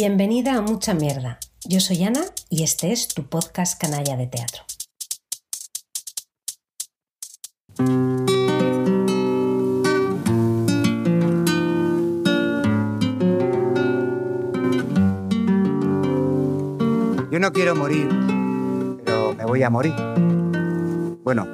Bienvenida a Mucha Mierda. Yo soy Ana y este es tu podcast Canalla de Teatro. Yo no quiero morir, pero me voy a morir. Bueno,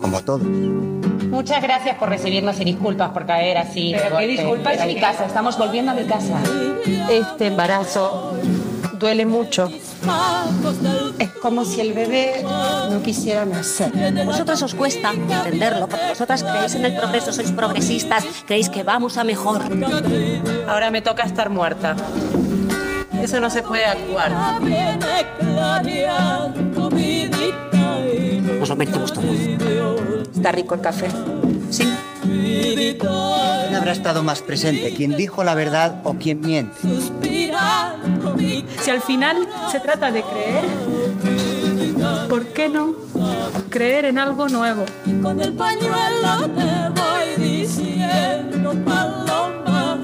como todos. Muchas gracias por recibirnos y disculpas por caer así. Pero qué disculpas a mi casa, estamos volviendo a mi casa. Este embarazo duele mucho. Es como si el bebé no quisiera nacer. A vosotros os cuesta entenderlo, porque vosotras creéis en el progreso, sois progresistas, creéis que vamos a mejor. Ahora me toca estar muerta. Eso no se puede actuar. Nos lo merecemos todo. Está rico el café. Sí. ¿Quién habrá estado más presente? ¿Quién dijo la verdad o quién miente? Si al final se trata de creer, ¿por qué no creer en algo nuevo? Con el pañuelo te voy diciendo, paloma,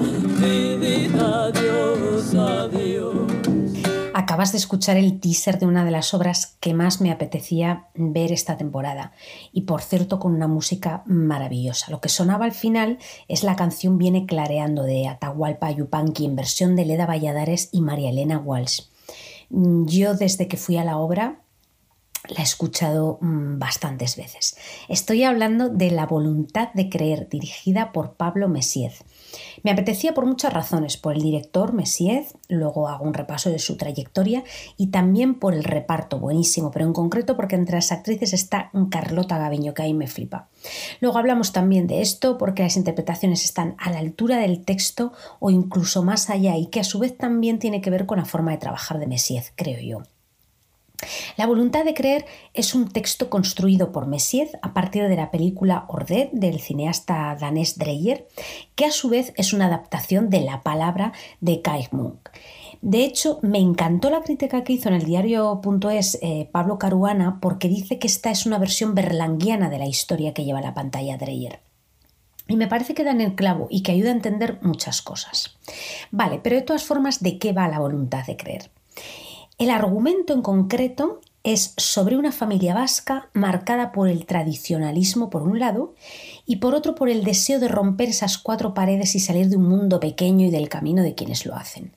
adiós, adiós. Acabas de escuchar el teaser de una de las obras que más me apetecía ver esta temporada y por cierto con una música maravillosa. Lo que sonaba al final es la canción Viene clareando de Atahualpa Yupanqui en versión de Leda Valladares y María Elena Walsh. Yo desde que fui a la obra la he escuchado mm, bastantes veces. Estoy hablando de La voluntad de creer, dirigida por Pablo Messiez. Me apetecía por muchas razones, por el director Messiez, luego hago un repaso de su trayectoria y también por el reparto, buenísimo, pero en concreto porque entre las actrices está Carlota Gaviño, que ahí me flipa. Luego hablamos también de esto porque las interpretaciones están a la altura del texto o incluso más allá y que a su vez también tiene que ver con la forma de trabajar de Messiez, creo yo. La voluntad de creer es un texto construido por Messiez a partir de la película Ordet del cineasta danés Dreyer, que a su vez es una adaptación de la palabra de Kai Munk. De hecho, me encantó la crítica que hizo en el diario.es eh, Pablo Caruana porque dice que esta es una versión berlanguiana de la historia que lleva la pantalla Dreyer. Y me parece que da en el clavo y que ayuda a entender muchas cosas. Vale, pero de todas formas, ¿de qué va la voluntad de creer? El argumento en concreto es sobre una familia vasca marcada por el tradicionalismo por un lado y por otro por el deseo de romper esas cuatro paredes y salir de un mundo pequeño y del camino de quienes lo hacen.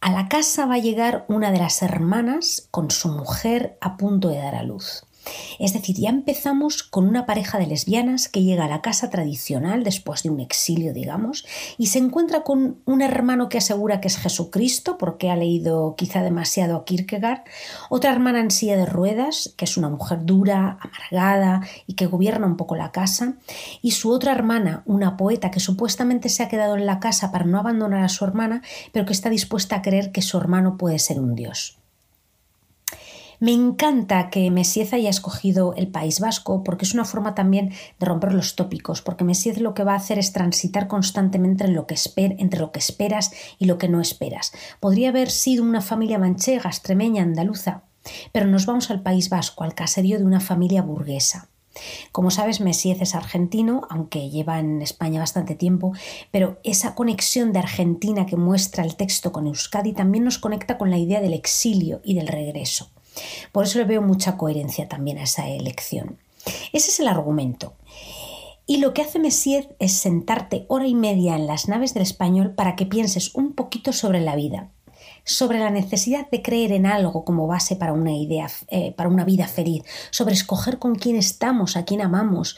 A la casa va a llegar una de las hermanas con su mujer a punto de dar a luz. Es decir, ya empezamos con una pareja de lesbianas que llega a la casa tradicional después de un exilio, digamos, y se encuentra con un hermano que asegura que es Jesucristo porque ha leído quizá demasiado a Kierkegaard, otra hermana en silla de ruedas, que es una mujer dura, amargada y que gobierna un poco la casa, y su otra hermana, una poeta que supuestamente se ha quedado en la casa para no abandonar a su hermana, pero que está dispuesta a creer que su hermano puede ser un dios. Me encanta que Messiez haya escogido el País Vasco porque es una forma también de romper los tópicos, porque Messiez lo que va a hacer es transitar constantemente entre lo que esperas y lo que no esperas. Podría haber sido una familia manchega, extremeña, andaluza, pero nos vamos al País Vasco, al caserío de una familia burguesa. Como sabes, Messiez es argentino, aunque lleva en España bastante tiempo, pero esa conexión de Argentina que muestra el texto con Euskadi también nos conecta con la idea del exilio y del regreso. Por eso le veo mucha coherencia también a esa elección. Ese es el argumento. Y lo que hace Messier es sentarte hora y media en las naves del español para que pienses un poquito sobre la vida, sobre la necesidad de creer en algo como base para una idea, eh, para una vida feliz, sobre escoger con quién estamos, a quién amamos,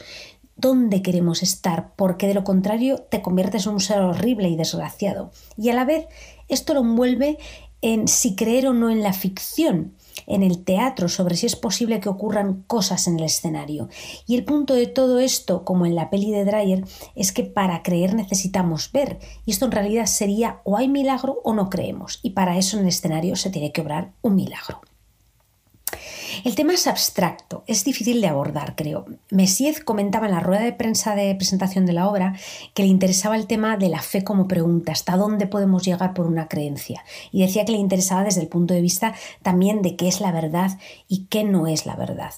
dónde queremos estar, porque de lo contrario te conviertes en un ser horrible y desgraciado. Y a la vez esto lo envuelve en si creer o no en la ficción, en el teatro sobre si es posible que ocurran cosas en el escenario. Y el punto de todo esto, como en la peli de Dreyer, es que para creer necesitamos ver. Y esto en realidad sería o hay milagro o no creemos. Y para eso en el escenario se tiene que obrar un milagro. El tema es abstracto, es difícil de abordar, creo. Messiez comentaba en la rueda de prensa de presentación de la obra que le interesaba el tema de la fe como pregunta, hasta dónde podemos llegar por una creencia. Y decía que le interesaba desde el punto de vista también de qué es la verdad y qué no es la verdad.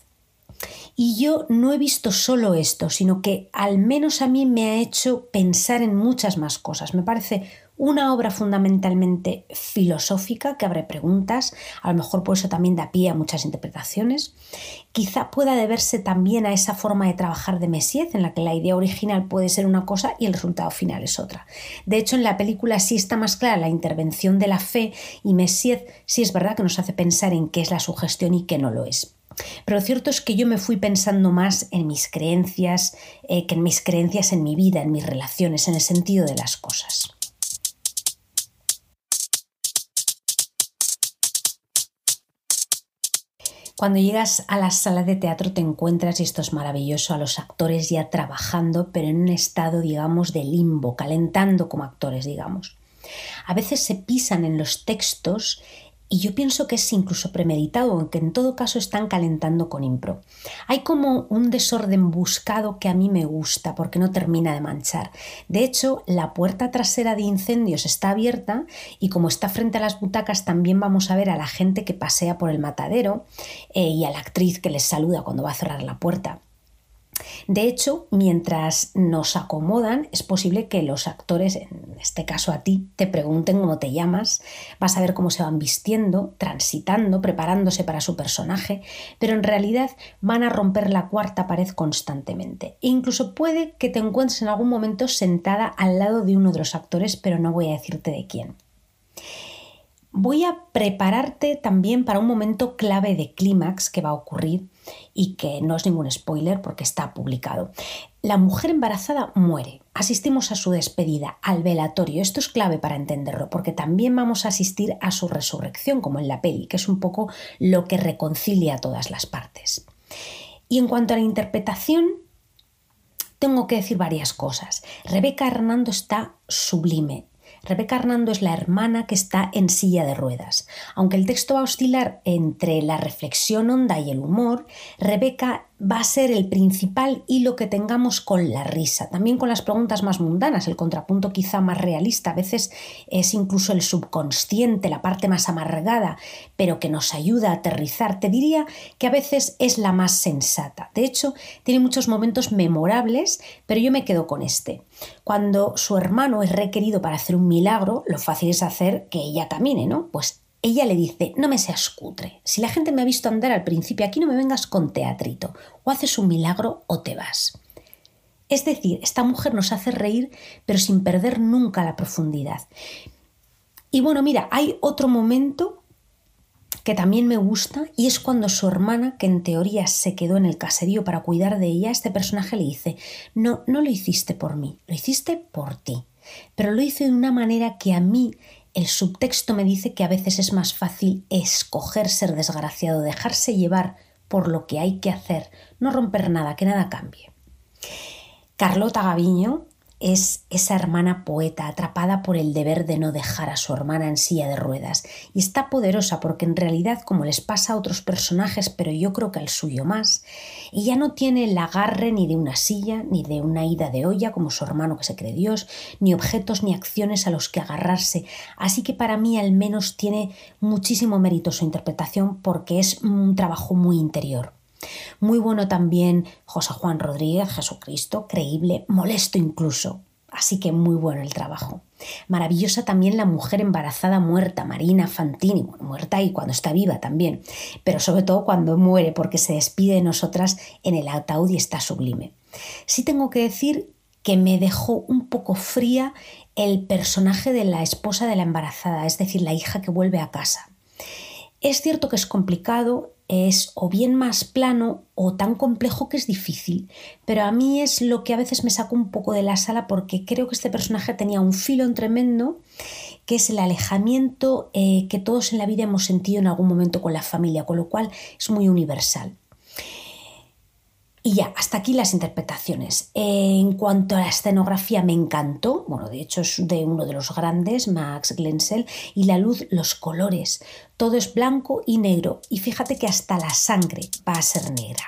Y yo no he visto solo esto, sino que al menos a mí me ha hecho pensar en muchas más cosas. Me parece una obra fundamentalmente filosófica que abre preguntas, a lo mejor por eso también da pie a muchas interpretaciones. Quizá pueda deberse también a esa forma de trabajar de Messier, en la que la idea original puede ser una cosa y el resultado final es otra. De hecho, en la película sí está más clara la intervención de la fe y Messier sí es verdad que nos hace pensar en qué es la sugestión y qué no lo es. Pero lo cierto es que yo me fui pensando más en mis creencias eh, que en mis creencias en mi vida, en mis relaciones, en el sentido de las cosas. Cuando llegas a la sala de teatro te encuentras, y esto es maravilloso, a los actores ya trabajando, pero en un estado, digamos, de limbo, calentando como actores, digamos. A veces se pisan en los textos y yo pienso que es incluso premeditado, aunque en todo caso están calentando con impro. Hay como un desorden buscado que a mí me gusta porque no termina de manchar. De hecho, la puerta trasera de incendios está abierta y como está frente a las butacas también vamos a ver a la gente que pasea por el matadero eh, y a la actriz que les saluda cuando va a cerrar la puerta. De hecho, mientras nos acomodan, es posible que los actores, en este caso a ti, te pregunten cómo te llamas, vas a ver cómo se van vistiendo, transitando, preparándose para su personaje, pero en realidad van a romper la cuarta pared constantemente. E incluso puede que te encuentres en algún momento sentada al lado de uno de los actores, pero no voy a decirte de quién voy a prepararte también para un momento clave de clímax que va a ocurrir y que no es ningún spoiler porque está publicado. La mujer embarazada muere. Asistimos a su despedida, al velatorio. Esto es clave para entenderlo porque también vamos a asistir a su resurrección como en la peli, que es un poco lo que reconcilia a todas las partes. Y en cuanto a la interpretación, tengo que decir varias cosas. Rebeca Hernando está sublime. Rebeca Hernando es la hermana que está en silla de ruedas. Aunque el texto va a oscilar entre la reflexión honda y el humor, Rebeca va a ser el principal hilo que tengamos con la risa, también con las preguntas más mundanas, el contrapunto quizá más realista, a veces es incluso el subconsciente, la parte más amargada, pero que nos ayuda a aterrizar. Te diría que a veces es la más sensata. De hecho, tiene muchos momentos memorables, pero yo me quedo con este. Cuando su hermano es requerido para hacer un milagro, lo fácil es hacer que ella camine, ¿no? Pues ella le dice, no me seas cutre. Si la gente me ha visto andar al principio, aquí no me vengas con teatrito. O haces un milagro o te vas. Es decir, esta mujer nos hace reír, pero sin perder nunca la profundidad. Y bueno, mira, hay otro momento que también me gusta y es cuando su hermana, que en teoría se quedó en el caserío para cuidar de ella, este personaje le dice, no, no lo hiciste por mí, lo hiciste por ti, pero lo hice de una manera que a mí el subtexto me dice que a veces es más fácil escoger ser desgraciado, dejarse llevar por lo que hay que hacer, no romper nada, que nada cambie. Carlota Gaviño es esa hermana poeta atrapada por el deber de no dejar a su hermana en silla de ruedas. Y está poderosa porque en realidad como les pasa a otros personajes pero yo creo que al suyo más ella no tiene el agarre ni de una silla ni de una ida de olla como su hermano que se cree Dios ni objetos ni acciones a los que agarrarse. Así que para mí al menos tiene muchísimo mérito su interpretación porque es un trabajo muy interior muy bueno también José Juan Rodríguez, Jesucristo, creíble, molesto incluso. Así que muy bueno el trabajo. Maravillosa también la mujer embarazada muerta, Marina Fantini, muerta y cuando está viva también, pero sobre todo cuando muere porque se despide de nosotras en el ataúd y está sublime. Sí tengo que decir que me dejó un poco fría el personaje de la esposa de la embarazada, es decir, la hija que vuelve a casa. Es cierto que es complicado, es o bien más plano o tan complejo que es difícil, pero a mí es lo que a veces me saca un poco de la sala porque creo que este personaje tenía un filo tremendo que es el alejamiento eh, que todos en la vida hemos sentido en algún momento con la familia, con lo cual es muy universal. Y ya, hasta aquí las interpretaciones. En cuanto a la escenografía, me encantó. Bueno, de hecho es de uno de los grandes, Max Glensel. Y la luz, los colores. Todo es blanco y negro. Y fíjate que hasta la sangre va a ser negra.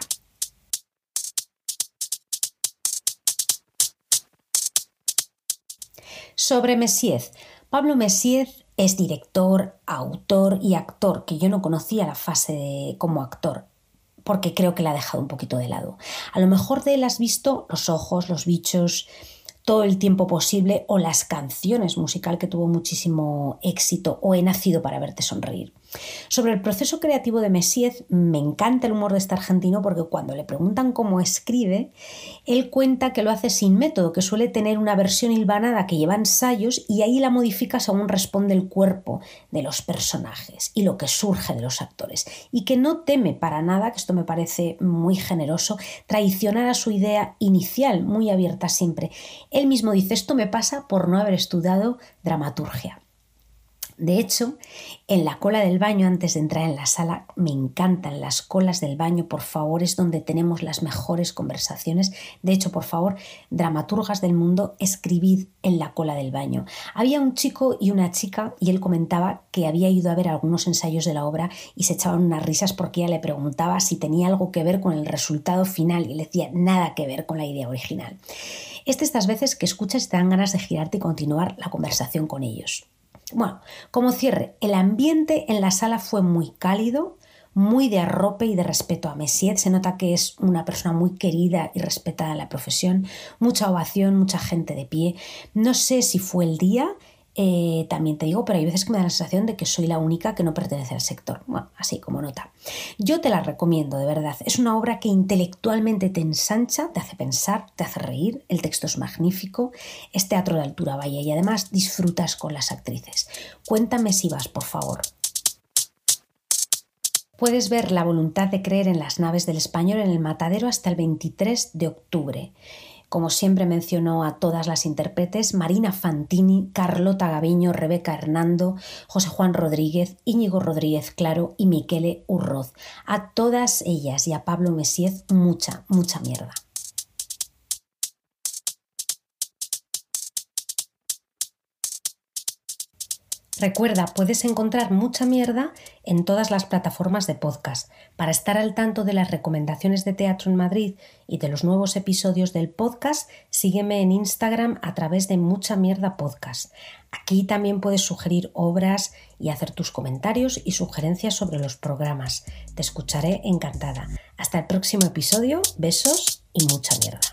Sobre Messier. Pablo Messier es director, autor y actor, que yo no conocía la fase como actor porque creo que la ha dejado un poquito de lado. A lo mejor de él has visto los ojos, los bichos, todo el tiempo posible o las canciones musical que tuvo muchísimo éxito o He nacido para verte sonreír. Sobre el proceso creativo de Messiez, me encanta el humor de este argentino porque cuando le preguntan cómo escribe, él cuenta que lo hace sin método, que suele tener una versión hilvanada que lleva ensayos y ahí la modifica según responde el cuerpo de los personajes y lo que surge de los actores. Y que no teme para nada, que esto me parece muy generoso, traicionar a su idea inicial, muy abierta siempre. Él mismo dice, esto me pasa por no haber estudiado dramaturgia. De hecho, en la cola del baño, antes de entrar en la sala, me encantan las colas del baño, por favor, es donde tenemos las mejores conversaciones. De hecho, por favor, dramaturgas del mundo, escribid en la cola del baño. Había un chico y una chica y él comentaba que había ido a ver algunos ensayos de la obra y se echaban unas risas porque ella le preguntaba si tenía algo que ver con el resultado final y le decía nada que ver con la idea original. Es de estas veces que escuchas te dan ganas de girarte y continuar la conversación con ellos. Bueno, como cierre, el ambiente en la sala fue muy cálido, muy de arrope y de respeto a Messier. Se nota que es una persona muy querida y respetada en la profesión. Mucha ovación, mucha gente de pie. No sé si fue el día eh, también te digo, pero hay veces que me da la sensación de que soy la única que no pertenece al sector. Bueno, así como nota. Yo te la recomiendo, de verdad. Es una obra que intelectualmente te ensancha, te hace pensar, te hace reír. El texto es magnífico. Es teatro de altura, vaya, y además disfrutas con las actrices. Cuéntame si vas, por favor. Puedes ver la voluntad de creer en las naves del español en el matadero hasta el 23 de octubre. Como siempre mencionó a todas las intérpretes, Marina Fantini, Carlota Gaviño, Rebeca Hernando, José Juan Rodríguez, Íñigo Rodríguez Claro y Miquele Urroz. A todas ellas y a Pablo Mesiez, mucha, mucha mierda. Recuerda, puedes encontrar mucha mierda en todas las plataformas de podcast. Para estar al tanto de las recomendaciones de teatro en Madrid y de los nuevos episodios del podcast, sígueme en Instagram a través de Mucha Mierda Podcast. Aquí también puedes sugerir obras y hacer tus comentarios y sugerencias sobre los programas. Te escucharé encantada. Hasta el próximo episodio, besos y mucha mierda.